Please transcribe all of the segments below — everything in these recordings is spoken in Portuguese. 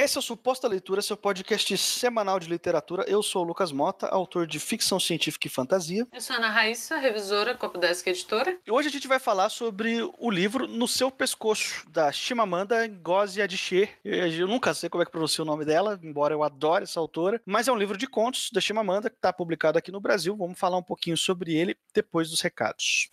Esse é o Suposta Leitura, seu podcast semanal de literatura. Eu sou o Lucas Mota, autor de ficção científica e fantasia. Eu sou a Ana Raíssa, revisora, Copodesk Editora. E hoje a gente vai falar sobre o livro No Seu Pescoço, da Chimamanda Ngozi Adichie. Eu nunca sei como é que pronuncia o nome dela, embora eu adore essa autora. Mas é um livro de contos da Chimamanda, que está publicado aqui no Brasil. Vamos falar um pouquinho sobre ele depois dos recados.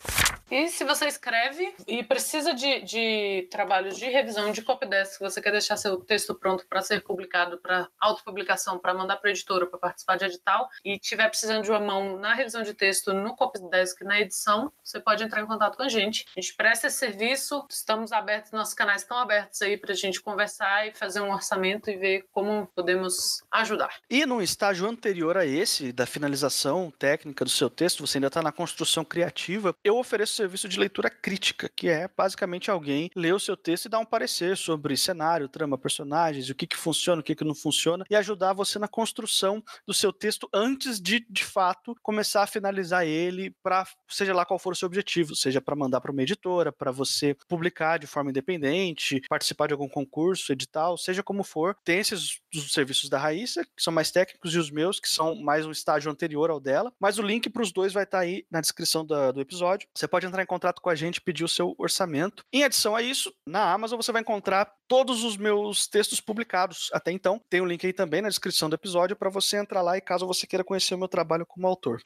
E se você escreve e precisa de, de trabalhos de revisão de copydesk, você quer deixar seu texto pronto para ser publicado, para autopublicação, para mandar para a editora, para participar de edital, e tiver precisando de uma mão na revisão de texto, no copydesk, na edição, você pode entrar em contato com a gente. A gente presta esse serviço, estamos abertos, nossos canais estão abertos aí para a gente conversar e fazer um orçamento e ver como podemos ajudar. E num estágio anterior a esse, da finalização técnica do seu texto, você ainda está na construção criativa, eu ofereço serviço de leitura crítica, que é basicamente alguém ler o seu texto e dar um parecer sobre cenário, trama, personagens, o que, que funciona, o que, que não funciona, e ajudar você na construção do seu texto antes de, de fato, começar a finalizar ele para, seja lá qual for o seu objetivo, seja para mandar para uma editora, para você publicar de forma independente, participar de algum concurso, edital, seja como for. Tem esses os serviços da Raíssa, que são mais técnicos, e os meus, que são mais um estágio anterior ao dela, mas o link para os dois vai estar tá aí na descrição do episódio. Você pode entrar em contato com a gente pedir o seu orçamento. Em adição a isso, na Amazon você vai encontrar todos os meus textos publicados até então. Tem o um link aí também na descrição do episódio para você entrar lá e caso você queira conhecer o meu trabalho como autor.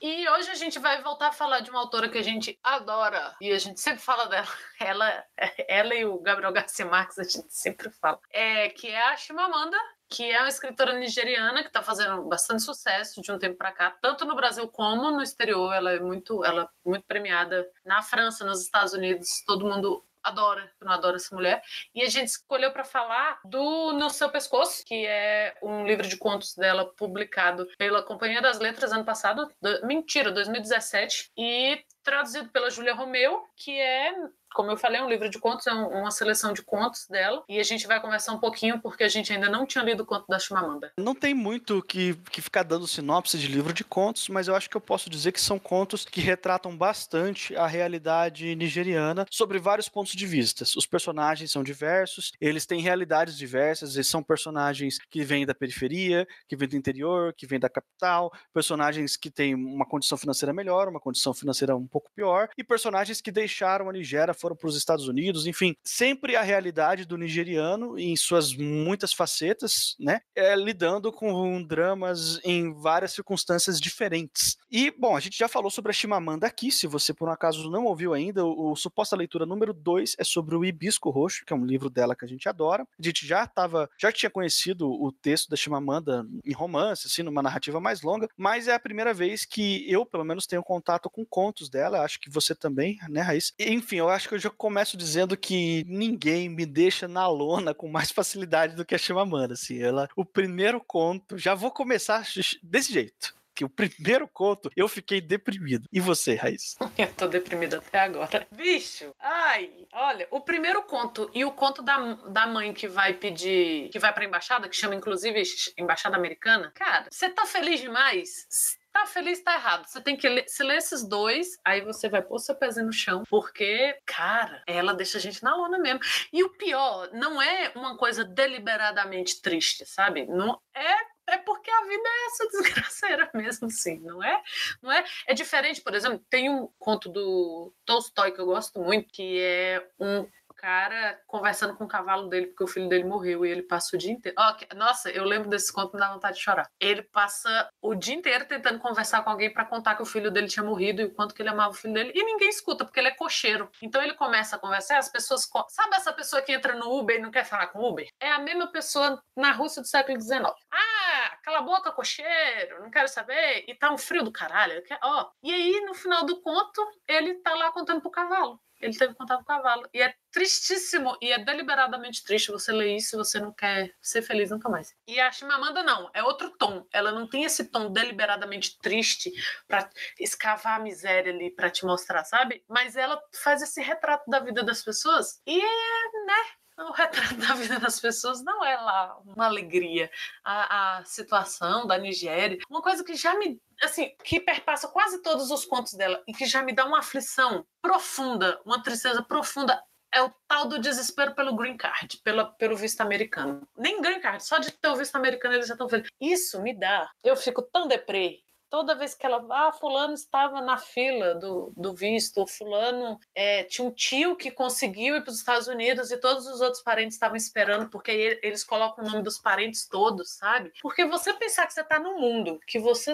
E hoje a gente vai voltar a falar de uma autora que a gente adora e a gente sempre fala dela. Ela, ela e o Gabriel Garcia Marques a gente sempre fala. É, que é a Chimamanda que é uma escritora nigeriana que está fazendo bastante sucesso de um tempo para cá, tanto no Brasil como no exterior. Ela é muito, ela é muito premiada na França, nos Estados Unidos. Todo mundo adora, não adoro essa mulher. E a gente escolheu para falar do No Seu Pescoço, que é um livro de contos dela publicado pela Companhia das Letras ano passado, do, mentira, 2017, e traduzido pela Júlia Romeu, que é como eu falei, um livro de contos, é uma seleção de contos dela. E a gente vai conversar um pouquinho, porque a gente ainda não tinha lido o conto da Chimamanda. Não tem muito que, que ficar dando sinopse de livro de contos, mas eu acho que eu posso dizer que são contos que retratam bastante a realidade nigeriana sobre vários pontos de vista. Os personagens são diversos, eles têm realidades diversas, eles são personagens que vêm da periferia, que vêm do interior, que vêm da capital, personagens que têm uma condição financeira melhor, uma condição financeira um pouco pior, e personagens que deixaram a Nigéria foram para os Estados Unidos, enfim, sempre a realidade do nigeriano em suas muitas facetas, né, é, lidando com dramas em várias circunstâncias diferentes. E, bom, a gente já falou sobre a Chimamanda aqui, se você por um acaso não ouviu ainda, o, o Suposta Leitura número 2 é sobre o Hibisco Roxo, que é um livro dela que a gente adora. A gente já tava, já tinha conhecido o texto da Chimamanda em romance, assim, numa narrativa mais longa, mas é a primeira vez que eu, pelo menos, tenho contato com contos dela, acho que você também, né, Raiz? Enfim, eu acho que eu já começo dizendo que ninguém me deixa na lona com mais facilidade do que a Chimamanda, assim, ela, o primeiro conto, já vou começar desse jeito que o primeiro conto eu fiquei deprimido. E você, Raiz? Eu tô deprimido até agora. Bicho, ai, olha, o primeiro conto e o conto da, da mãe que vai pedir, que vai pra embaixada, que chama inclusive Embaixada Americana, cara, você tá feliz demais? Tá feliz, tá errado. Você tem que ler, se ler esses dois, aí você vai pôr seu pezinho no chão, porque, cara, ela deixa a gente na lona mesmo. E o pior, não é uma coisa deliberadamente triste, sabe? Não é é porque a vida é essa desgraceira mesmo, sim, não é? Não é? É diferente, por exemplo, tem um conto do Tolstói que eu gosto muito, que é um cara conversando com o cavalo dele porque o filho dele morreu e ele passa o dia inteiro. Oh, nossa, eu lembro desse conto me dá vontade de chorar. Ele passa o dia inteiro tentando conversar com alguém para contar que o filho dele tinha morrido e o quanto que ele amava o filho dele e ninguém escuta porque ele é cocheiro. Então ele começa a conversar, as pessoas sabe essa pessoa que entra no Uber e não quer falar com o Uber? É a mesma pessoa na Rússia do século XIX. Ah, cala a boca, cocheiro, não quero saber. E tá um frio do caralho. Ó, e aí no final do conto ele tá lá contando pro cavalo ele teve contato com o cavalo. E é tristíssimo, e é deliberadamente triste você ler isso você não quer ser feliz nunca mais. E a Chimamanda não, é outro tom. Ela não tem esse tom deliberadamente triste para escavar a miséria ali, para te mostrar, sabe? Mas ela faz esse retrato da vida das pessoas e, né, o retrato da vida das pessoas não é lá uma alegria. A, a situação da Nigéria, uma coisa que já me assim, que perpassa quase todos os contos dela e que já me dá uma aflição profunda, uma tristeza profunda é o tal do desespero pelo green card, pela, pelo visto americano. Nem green card, só de ter o visto americano eles já estão felizes. Isso me dá. Eu fico tão deprê toda vez que ela. Ah, Fulano estava na fila do, do visto, Fulano é, tinha um tio que conseguiu ir para os Estados Unidos e todos os outros parentes estavam esperando, porque aí eles colocam o nome dos parentes todos, sabe? Porque você pensar que você está no mundo, que você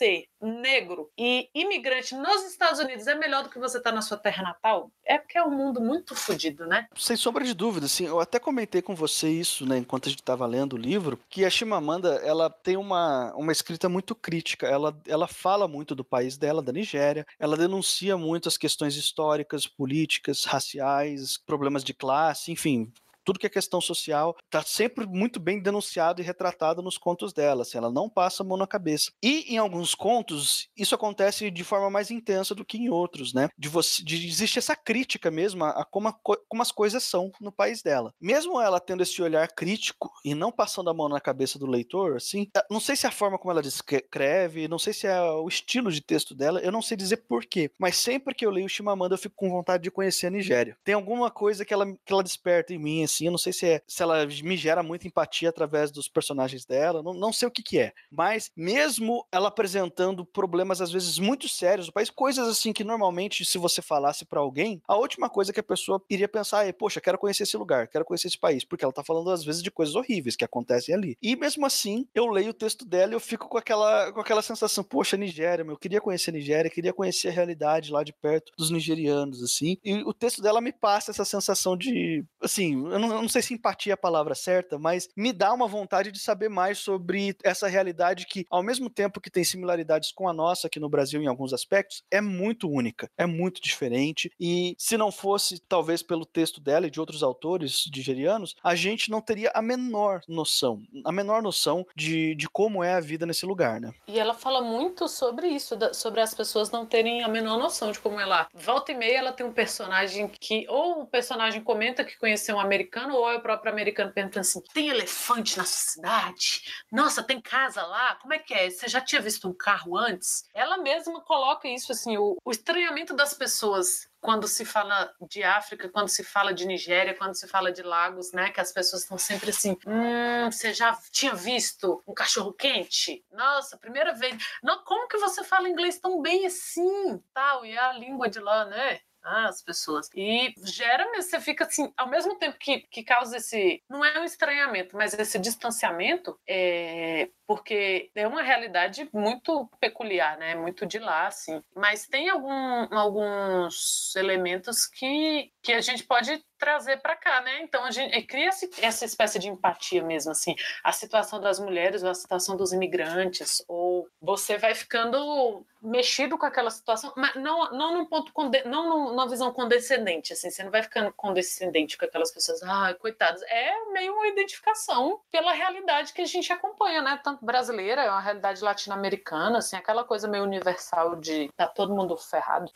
ser negro e imigrante nos Estados Unidos é melhor do que você estar tá na sua terra natal, é porque é um mundo muito fodido, né? Sem sombra de dúvida, assim, eu até comentei com você isso, né, enquanto a gente estava lendo o livro, que a Chimamanda, ela tem uma, uma escrita muito crítica, ela, ela fala muito do país dela, da Nigéria, ela denuncia muito as questões históricas, políticas, raciais, problemas de classe, enfim, tudo que é questão social está sempre muito bem denunciado e retratado nos contos dela. Assim, ela não passa a mão na cabeça. E em alguns contos, isso acontece de forma mais intensa do que em outros, né? De, você, de existe essa crítica mesmo a, a como, a, como as coisas são no país dela. Mesmo ela tendo esse olhar crítico e não passando a mão na cabeça do leitor, assim, eh, não sei se a forma como ela descreve, não sei se é o estilo de texto dela, eu não sei dizer porquê, mas sempre que eu leio Chimamanda eu fico com vontade de conhecer a Nigéria. Tem alguma coisa que ela, que ela desperta em mim, assim, eu não sei se, é, se ela me gera muita empatia através dos personagens dela, não, não sei o que que é. Mas mesmo ela apresentando problemas às vezes muito sérios do país, coisas assim que normalmente se você falasse para alguém, a última coisa que a pessoa iria pensar é, poxa, quero conhecer esse lugar, quero conhecer esse país, porque ela tá falando às vezes de coisas horríveis que acontecem ali. E mesmo assim, eu leio o texto dela e eu fico com aquela, com aquela sensação, poxa, Nigéria, meu, eu queria conhecer a Nigéria, queria conhecer a realidade lá de perto dos nigerianos, assim. E o texto dela me passa essa sensação de, assim, eu não, não sei se empatia é a palavra certa, mas me dá uma vontade de saber mais sobre essa realidade que, ao mesmo tempo que tem similaridades com a nossa aqui no Brasil em alguns aspectos, é muito única, é muito diferente. E se não fosse, talvez, pelo texto dela e de outros autores nigerianos, a gente não teria a menor noção, a menor noção de, de como é a vida nesse lugar, né? E ela fala muito sobre isso, sobre as pessoas não terem a menor noção de como é lá. Volta e meia ela tem um personagem que, ou o personagem comenta que conheceu um americano, ou é o próprio americano perguntando assim: tem elefante na sua cidade? Nossa, tem casa lá? Como é que é? Você já tinha visto um carro antes? Ela mesma coloca isso assim: o, o estranhamento das pessoas quando se fala de África, quando se fala de Nigéria, quando se fala de lagos, né? Que as pessoas estão sempre assim: hum, você já tinha visto um cachorro quente? Nossa, primeira vez. Não, como que você fala inglês tão bem assim? Tal, e a língua de lá, né? Ah, as pessoas. E gera, você fica assim, ao mesmo tempo que, que causa esse, não é um estranhamento, mas esse distanciamento, é, porque é uma realidade muito peculiar, né? Muito de lá, assim. Mas tem algum, alguns elementos que, que a gente pode trazer para cá, né? Então a gente cria essa espécie de empatia mesmo, assim, a situação das mulheres ou a situação dos imigrantes, ou você vai ficando mexido com aquela situação, mas não, não num ponto não numa visão condescendente, assim, você não vai ficando condescendente com aquelas pessoas, ah, coitadas, é meio uma identificação pela realidade que a gente acompanha, né? Tanto brasileira, é uma realidade latino-americana, assim, aquela coisa meio universal de tá todo mundo ferrado.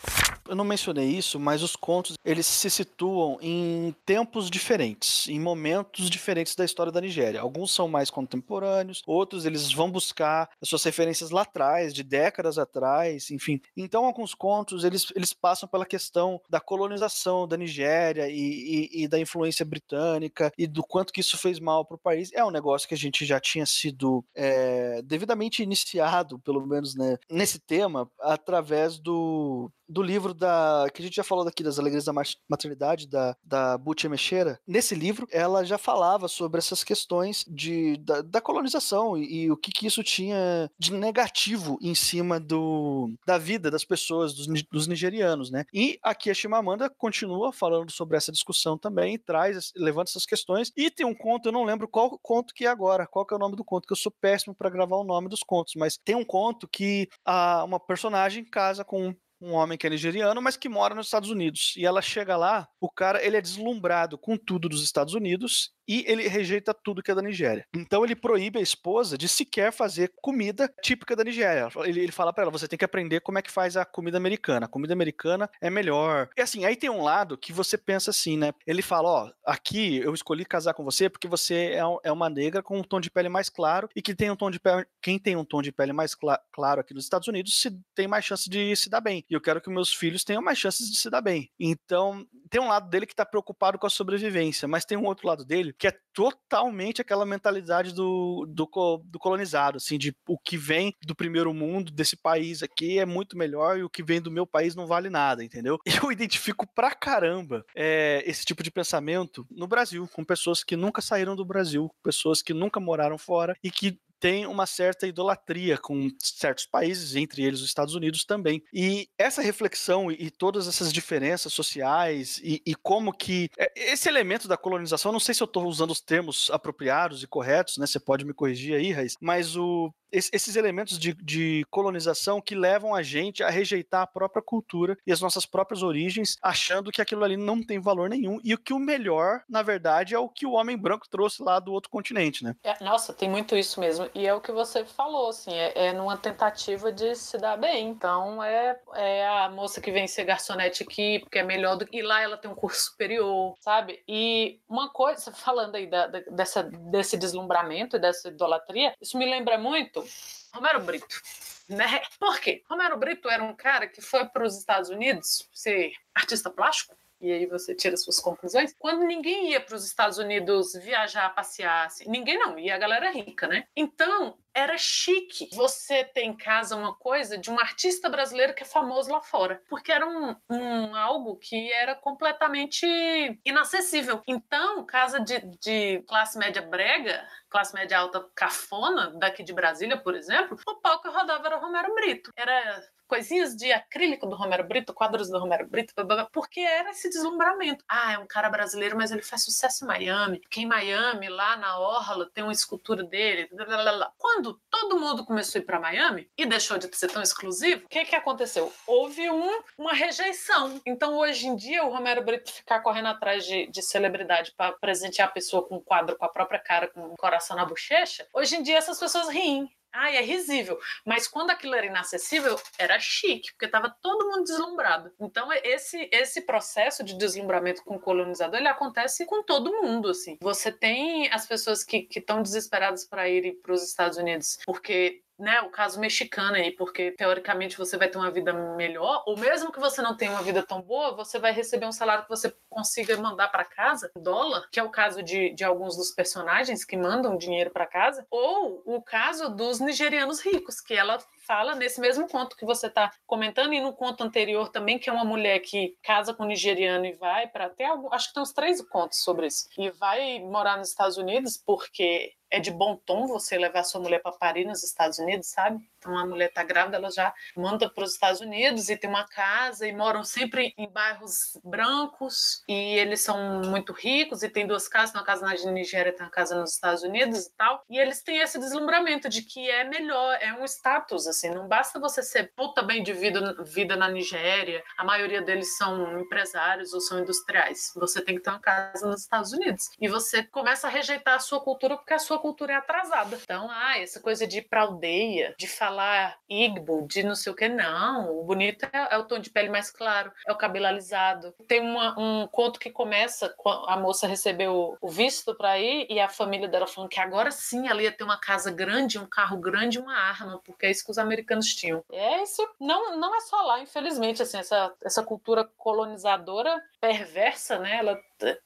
Eu não mencionei isso, mas os contos, eles se situam em tempos diferentes, em momentos diferentes da história da Nigéria. Alguns são mais contemporâneos, outros eles vão buscar as suas referências lá atrás, de décadas atrás, enfim. Então, alguns contos, eles, eles passam pela questão da colonização da Nigéria e, e, e da influência britânica e do quanto que isso fez mal para o país. É um negócio que a gente já tinha sido é, devidamente iniciado, pelo menos né, nesse tema, através do do livro da que a gente já falou daqui das alegrias da maternidade da da Butch Mexera. Nesse livro, ela já falava sobre essas questões de da, da colonização e, e, o que, que isso tinha de negativo em cima do da vida das pessoas dos, dos nigerianos, né? E aqui a Chimamanda continua falando sobre essa discussão também, traz levanta essas questões e tem um conto, eu não lembro qual conto que é agora, qual que é o nome do conto, que eu sou péssimo para gravar o nome dos contos, mas tem um conto que a, uma personagem casa com um homem que é nigeriano, mas que mora nos Estados Unidos. E ela chega lá, o cara ele é deslumbrado com tudo dos Estados Unidos e ele rejeita tudo que é da Nigéria. Então ele proíbe a esposa de sequer fazer comida típica da Nigéria. Ele, ele fala para ela: você tem que aprender como é que faz a comida americana. A comida americana é melhor. E assim, aí tem um lado que você pensa assim, né? Ele fala: ó, aqui eu escolhi casar com você porque você é, é uma negra com um tom de pele mais claro e que tem um tom de pele. Quem tem um tom de pele mais cl claro aqui nos Estados Unidos se tem mais chance de se dar e eu quero que meus filhos tenham mais chances de se dar bem. Então, tem um lado dele que está preocupado com a sobrevivência, mas tem um outro lado dele que é totalmente aquela mentalidade do, do, do colonizado, assim, de o que vem do primeiro mundo, desse país aqui, é muito melhor e o que vem do meu país não vale nada, entendeu? Eu identifico pra caramba é, esse tipo de pensamento no Brasil, com pessoas que nunca saíram do Brasil, pessoas que nunca moraram fora e que tem uma certa idolatria com certos países, entre eles os Estados Unidos também. E essa reflexão e, todas essas diferenças sociais e, e, como que é, esse elemento da colonização, não sei se eu estou usando os termos apropriados e corretos, né? Você pode me corrigir aí, Raiz, mas o esses elementos de, de, colonização que levam a gente a rejeitar a própria cultura e as nossas próprias origens, achando que aquilo ali não tem valor nenhum e o que o melhor, na verdade, é o que o homem branco trouxe lá do outro continente, né? É, nossa, tem muito isso mesmo. E é o que você falou, assim, é, é numa tentativa de se dar bem. Então, é, é a moça que vem ser garçonete aqui, porque é melhor do que. E lá ela tem um curso superior, sabe? E uma coisa, falando aí da, da, dessa, desse deslumbramento e dessa idolatria, isso me lembra muito Romero Brito. Né? Por quê? Romero Brito era um cara que foi para os Estados Unidos ser artista plástico, e aí você tira suas conclusões. Quando ninguém ia para os Estados Unidos viajar, passear, assim, ninguém não, ia a galera rica, né? Então, era chique você ter em casa uma coisa de um artista brasileiro que é famoso lá fora, porque era um, um algo que era completamente inacessível. Então, casa de, de classe média brega, classe média alta cafona, daqui de Brasília, por exemplo, o palco que rodava era Romero Brito. Era coisinhas de acrílico do Romero Brito, quadros do Romero Brito, porque era esse deslumbramento. Ah, é um cara brasileiro, mas ele faz sucesso em Miami. Que em Miami, lá na Orla, tem uma escultura dele. Quando quando todo mundo começou a ir para Miami e deixou de ser tão exclusivo, o que, que aconteceu? Houve um, uma rejeição. Então, hoje em dia, o Romero Brito ficar correndo atrás de, de celebridade para presentear a pessoa com um quadro com a própria cara, com um coração na bochecha, hoje em dia essas pessoas riem. Ai, é risível. Mas quando aquilo era inacessível, era chique, porque estava todo mundo deslumbrado. Então, esse, esse processo de deslumbramento com o colonizador, ele acontece com todo mundo, assim. Você tem as pessoas que estão desesperadas para irem para os Estados Unidos porque né, o caso mexicano aí, porque teoricamente você vai ter uma vida melhor, ou mesmo que você não tenha uma vida tão boa, você vai receber um salário que você consiga mandar para casa, dólar, que é o caso de, de alguns dos personagens que mandam dinheiro para casa, ou o caso dos nigerianos ricos, que ela fala nesse mesmo conto que você está comentando e no conto anterior também, que é uma mulher que casa com um nigeriano e vai para até acho que tem uns três contos sobre isso, e vai morar nos Estados Unidos porque é de bom tom você levar sua mulher para Paris nos Estados Unidos, sabe? Então a mulher está grávida, ela já manda para os Estados Unidos e tem uma casa e moram sempre em bairros brancos e eles são muito ricos e tem duas casas, uma casa na Nigéria, tem uma casa nos Estados Unidos e tal. E eles têm esse deslumbramento de que é melhor, é um status assim, não basta você ser puta bem de vida, vida na Nigéria. A maioria deles são empresários ou são industriais. Você tem que ter uma casa nos Estados Unidos e você começa a rejeitar a sua cultura porque a sua cultura é atrasada. Então, ah, essa coisa de ir pra aldeia, de falar Igbo, de não sei o que, não. O bonito é, é o tom de pele mais claro, é o cabelo alisado. Tem uma, um conto que começa com a moça recebeu o visto para ir e a família dela falando que agora sim ela ia ter uma casa grande, um carro grande uma arma, porque é isso que os americanos tinham. É isso, não, não é só lá, infelizmente, assim, essa, essa cultura colonizadora perversa, né? Ela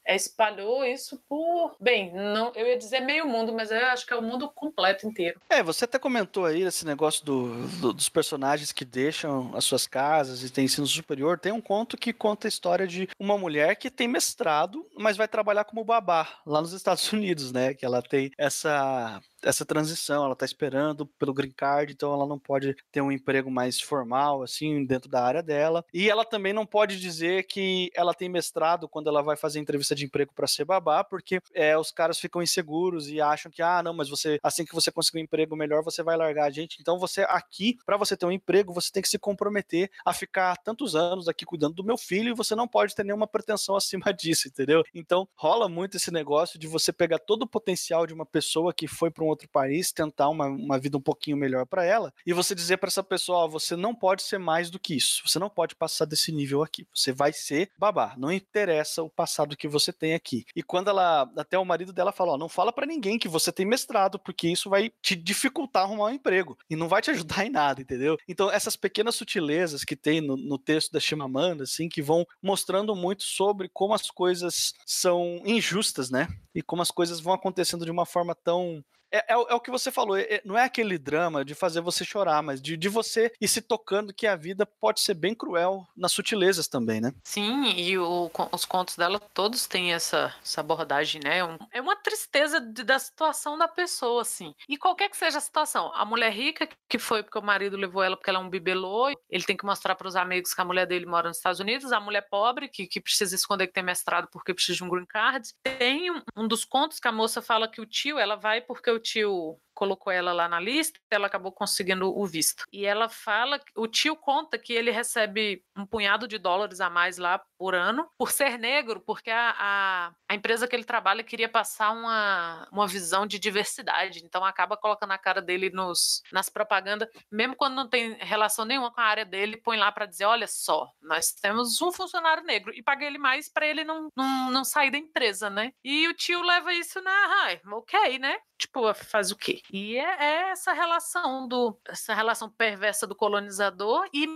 espalhou isso por, bem, não, eu ia dizer meio mundo, mas eu acho que é o mundo completo inteiro. É, você até comentou aí esse negócio do, do, dos personagens que deixam as suas casas e tem ensino superior. Tem um conto que conta a história de uma mulher que tem mestrado, mas vai trabalhar como babá lá nos Estados Unidos, né? Que ela tem essa essa transição, ela tá esperando pelo green card, então ela não pode ter um emprego mais formal, assim, dentro da área dela. E ela também não pode dizer que ela tem mestrado quando ela vai fazer entrevista de emprego para ser babá, porque é, os caras ficam inseguros e acham que, ah, não, mas você, assim que você conseguir um emprego melhor, você vai largar a gente. Então você aqui, para você ter um emprego, você tem que se comprometer a ficar tantos anos aqui cuidando do meu filho e você não pode ter nenhuma pretensão acima disso, entendeu? Então rola muito esse negócio de você pegar todo o potencial de uma pessoa que foi para um outro país, tentar uma, uma vida um pouquinho melhor para ela, e você dizer para essa pessoa, você não pode ser mais do que isso, você não pode passar desse nível aqui, você vai ser babá, não interessa o passado mestrado que você tem aqui. E quando ela, até o marido dela fala, ó, não fala para ninguém que você tem mestrado, porque isso vai te dificultar arrumar um emprego e não vai te ajudar em nada, entendeu? Então, essas pequenas sutilezas que tem no, no texto da Chimamanda, assim, que vão mostrando muito sobre como as coisas são injustas, né? E como as coisas vão acontecendo de uma forma tão é, é, é, o que você falou, é, não é aquele drama de fazer você chorar, mas de, de você ir se tocando que a vida pode ser bem cruel nas sutilezas também, né? Sim, e o, os contos dela todos têm essa, essa abordagem, né? Um, é uma tristeza de, da situação da pessoa, assim. E qualquer que seja a situação, a mulher rica, que foi porque o marido levou ela porque ela é um bibelô, ele tem que mostrar para os amigos que a mulher dele mora nos Estados Unidos, a mulher pobre, que, que precisa esconder que tem mestrado porque precisa de um green card. Tem um, um dos contos que a moça fala que o tio, ela vai porque o tio colocou ela lá na lista, ela acabou conseguindo o visto. E ela fala, o tio conta que ele recebe um punhado de dólares a mais lá por ano por ser negro, porque a, a, a empresa que ele trabalha queria passar uma, uma visão de diversidade, então acaba colocando a cara dele nos, nas propagandas, mesmo quando não tem relação nenhuma com a área dele, põe lá para dizer, olha só, nós temos um funcionário negro e paguei ele mais para ele não, não, não sair da empresa, né? E o tio leva isso na, ah, ok, né? Tipo, faz o quê? E é, é, essa relação do essa relação perversa do colonizador e,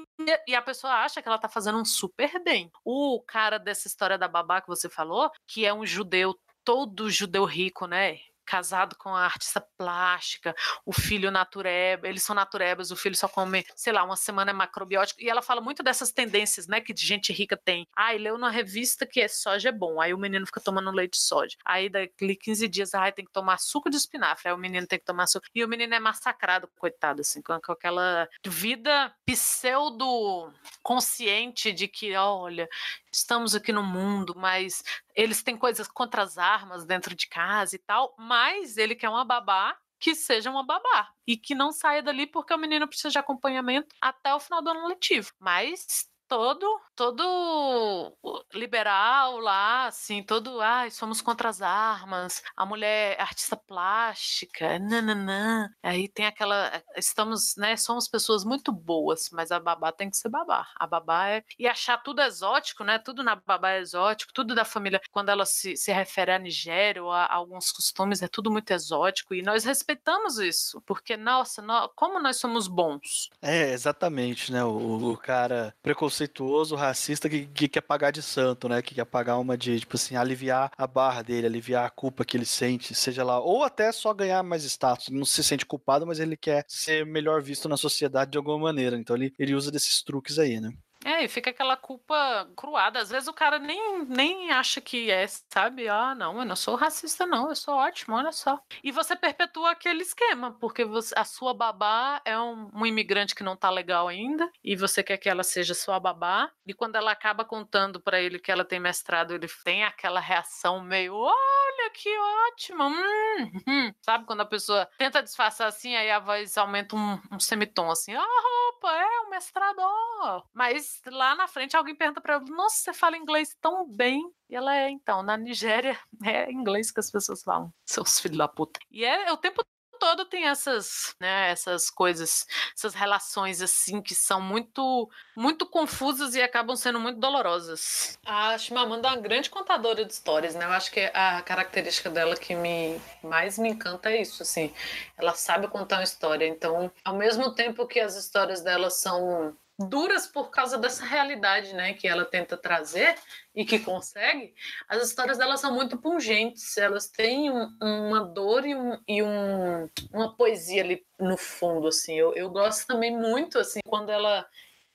e a pessoa acha que ela tá fazendo um super bem. O cara dessa história da babá que você falou, que é um judeu todo judeu rico, né? Casado com a artista plástica, o filho natureba, eles são naturebas, o filho só come, sei lá, uma semana é macrobiótico, e ela fala muito dessas tendências, né, que gente rica tem. Ai, leu numa revista que é soja é bom, aí o menino fica tomando leite de soja. Aí daqui 15 dias, ai, tem que tomar suco de espinafre, aí o menino tem que tomar suco, e o menino é massacrado, coitado, assim, com, com aquela vida pseudo consciente de que, olha, estamos aqui no mundo, mas eles têm coisas contra as armas dentro de casa e tal, mas ele quer uma babá que seja uma babá e que não saia dali porque o menino precisa de acompanhamento até o final do ano letivo. Mas todo, todo liberal lá, assim, todo, ai, somos contra as armas, a mulher é artista plástica, nananã. Aí tem aquela, estamos, né, somos pessoas muito boas, mas a babá tem que ser babá. A babá é, e achar tudo exótico, né, tudo na babá é exótico, tudo da família, quando ela se, se refere à Nigéria ou a, a alguns costumes, é tudo muito exótico, e nós respeitamos isso, porque, nossa, nós, como nós somos bons. É, exatamente, né, o, o cara preconceituoso racista que, que, quer pagar de santo, né? Que quer pagar uma de, tipo assim, aliviar a barra dele, aliviar a culpa que ele sente, seja lá, ou até só ganhar mais status. Não se sente culpado, mas ele quer ser melhor visto na sociedade de alguma maneira. Então ele, ele usa desses truques aí, né? É, e fica aquela culpa cruada. Às vezes o cara nem, nem acha que é, sabe? Ah, não, eu não sou racista, não, eu sou ótimo, olha só. E você perpetua aquele esquema, porque você, a sua babá é um, um, imigrante que não tá legal ainda, e você quer que ela seja sua babá, e quando ela acaba contando para ele que ela tem mestrado, ele tem aquela reação meio, olha que ótimo, hum, hum. sabe? Quando a pessoa tenta disfarçar assim, aí a voz aumenta um, um semitom assim, ah, roupa, é um mestrador. Mas lá na frente alguém pergunta para ela: Nossa, você fala inglês tão bem. E ela é, então, na Nigéria é inglês que as pessoas falam, seus filhos da puta. E é, é o tempo todo tem essas, né, essas coisas, essas relações assim que são muito, muito confusas e acabam sendo muito dolorosas. A Chimamanda é uma grande contadora de histórias, né? Eu acho que a característica dela que me mais me encanta é isso, assim. Ela sabe contar uma história. Então, ao mesmo tempo que as histórias dela são duras por causa dessa realidade, né, que ela tenta trazer e que consegue, as histórias delas são muito pungentes, elas têm um, uma dor e, um, e um, uma poesia ali no fundo, assim, eu, eu gosto também muito, assim, quando ela,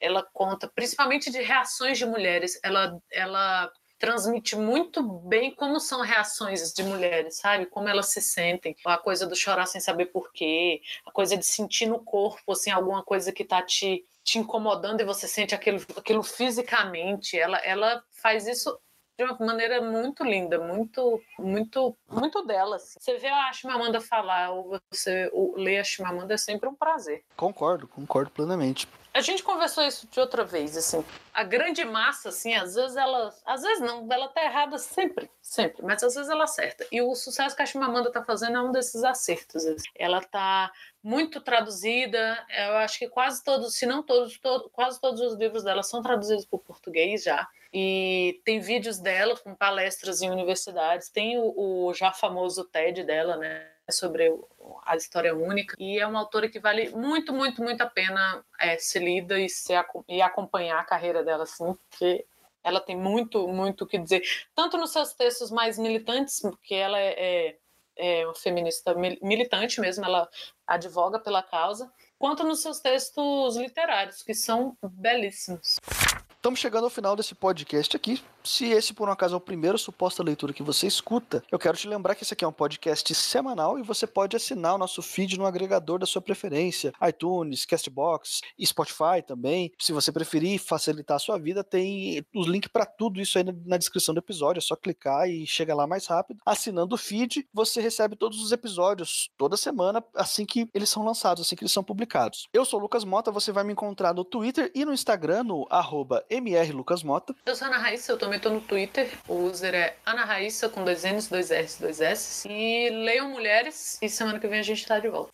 ela conta, principalmente de reações de mulheres, ela, ela transmite muito bem como são reações de mulheres, sabe? Como elas se sentem. A coisa do chorar sem saber porquê, a coisa de sentir no corpo, assim, alguma coisa que tá te te incomodando e você sente aquilo, aquilo fisicamente. Ela, ela faz isso de uma maneira muito linda, muito, muito, muito dela. Assim. Você vê a Chimamanda falar ou você ler a Chimamanda é sempre um prazer. Concordo, concordo plenamente. A gente conversou isso de outra vez, assim. A grande massa, assim, às vezes ela. Às vezes não, ela tá errada sempre, sempre, mas às vezes ela acerta. E o sucesso que a Chimamanda tá fazendo é um desses acertos. Assim. Ela tá muito traduzida. Eu acho que quase todos, se não todos, todo, quase todos os livros dela são traduzidos para o português já. E tem vídeos dela com palestras em universidades, tem o, o já famoso TED dela, né? Sobre a história única. E é uma autora que vale muito, muito, muito a pena é, ser lida e, ser, e acompanhar a carreira dela, assim, porque ela tem muito, muito o que dizer. Tanto nos seus textos mais militantes, porque ela é, é, é uma feminista militante mesmo, ela advoga pela causa, quanto nos seus textos literários, que são belíssimos. Estamos chegando ao final desse podcast aqui. Se esse, por um acaso, é o primeiro suposta leitura que você escuta, eu quero te lembrar que esse aqui é um podcast semanal e você pode assinar o nosso feed no agregador da sua preferência, iTunes, Castbox Spotify também. Se você preferir facilitar a sua vida, tem os links para tudo isso aí na descrição do episódio. É só clicar e chega lá mais rápido. Assinando o feed, você recebe todos os episódios toda semana, assim que eles são lançados, assim que eles são publicados. Eu sou o Lucas Mota, você vai me encontrar no Twitter e no Instagram, no arroba mrlucasmota. Eu sou Ana Raíssa, eu também tô no Twitter. O user é Ana Raíssa com dois N's, dois R's, dois S. E leiam mulheres e semana que vem a gente tá de volta.